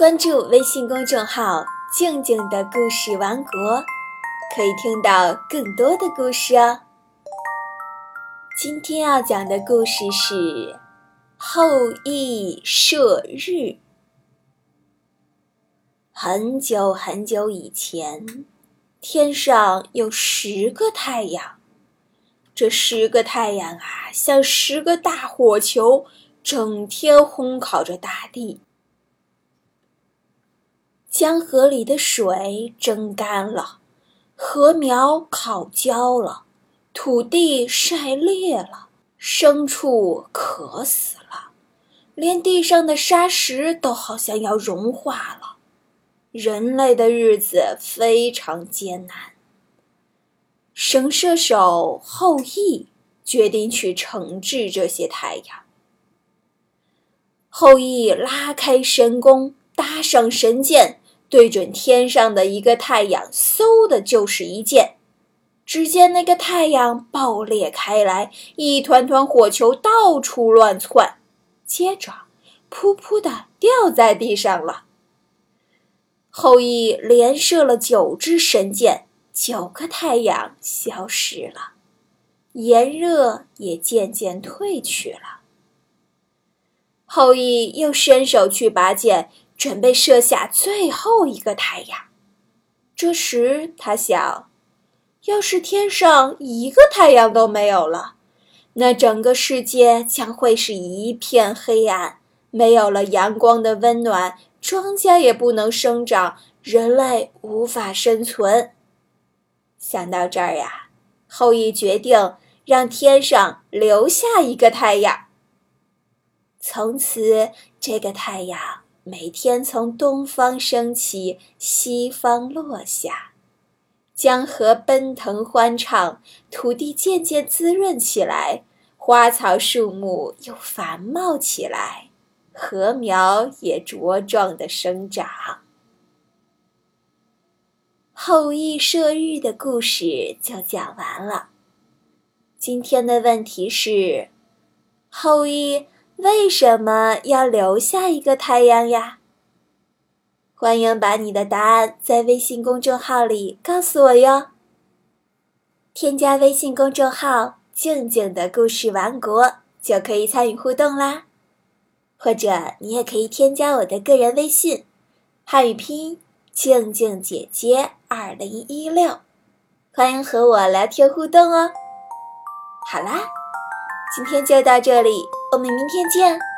关注微信公众号“静静的故事王国”，可以听到更多的故事哦。今天要讲的故事是《后羿射日》。很久很久以前，天上有十个太阳，这十个太阳啊，像十个大火球，整天烘烤着大地。江河里的水蒸干了，禾苗烤焦了，土地晒裂了，牲畜渴死了，连地上的沙石都好像要融化了。人类的日子非常艰难。神射手后羿决定去惩治这些太阳。后羿拉开神弓，搭上神箭。对准天上的一个太阳，嗖的就是一箭。只见那个太阳爆裂开来，一团团火球到处乱窜，接着噗噗的掉在地上了。后羿连射了九支神箭，九个太阳消失了，炎热也渐渐退去了。后羿又伸手去拔箭。准备射下最后一个太阳。这时他想，要是天上一个太阳都没有了，那整个世界将会是一片黑暗，没有了阳光的温暖，庄稼也不能生长，人类无法生存。想到这儿呀，后羿决定让天上留下一个太阳。从此，这个太阳。每天从东方升起，西方落下，江河奔腾欢畅，土地渐渐滋润起来，花草树木又繁茂起来，禾苗也茁壮的生长。后羿射日的故事就讲完了。今天的问题是：后羿。为什么要留下一个太阳呀？欢迎把你的答案在微信公众号里告诉我哟。添加微信公众号“静静的故事王国”就可以参与互动啦。或者你也可以添加我的个人微信，汉语拼音“静静姐姐二零一六”，欢迎和我聊天互动哦。好啦。今天就到这里，我们明天见。